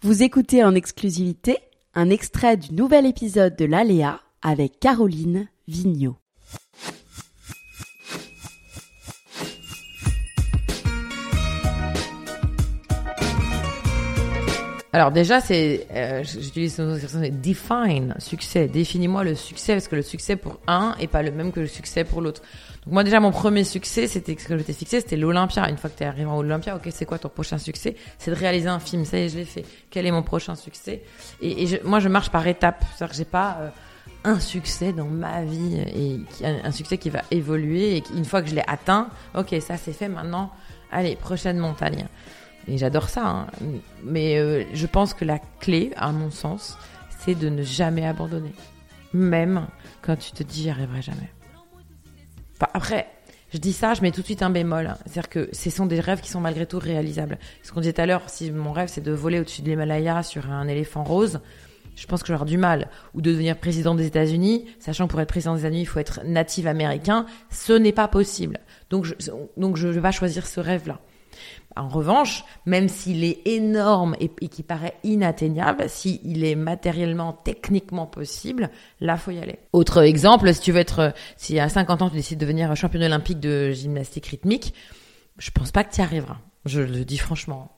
Vous écoutez en exclusivité un extrait du nouvel épisode de l'Aléa avec Caroline Vigneault. Alors déjà, c'est, euh, j'utilise une expression, c'est define succès. Définis-moi le succès parce que le succès pour un est pas le même que le succès pour l'autre. Donc moi déjà, mon premier succès, c'était ce que je t'ai fixé, c'était l'Olympia. Une fois que tu es arrivé à l'Olympia, ok, c'est quoi ton prochain succès? C'est de réaliser un film. Ça y est, je l'ai fait. Quel est mon prochain succès? Et, moi, je marche par étapes. C'est-à-dire que j'ai pas euh, un succès dans ma vie et un, un succès qui va évoluer et une fois que je l'ai atteint, ok, ça c'est fait. Maintenant, allez, prochaine montagne. Et j'adore ça. hein. Mais euh, je pense que la clé, à mon sens, c'est de ne jamais abandonner. Même quand tu te dis j'y arriverai jamais. Après, je dis ça, je mets tout de suite un bémol. hein. C'est-à-dire que ce sont des rêves qui sont malgré tout réalisables. Ce qu'on disait tout à l'heure, si mon rêve c'est de voler au-dessus de l'Himalaya sur un éléphant rose, je pense que j'aurai du mal. Ou de devenir président des États-Unis, sachant que pour être président des États-Unis, il faut être natif américain. Ce n'est pas possible. Donc je, donc je vais pas choisir ce rêve-là. En revanche, même s'il est énorme et, et qui paraît inatteignable, s'il est matériellement, techniquement possible, là, faut y aller. Autre exemple, si tu veux être, si à 50 ans tu décides de devenir championne olympique de gymnastique rythmique, je pense pas que tu y arriveras. Je le dis franchement.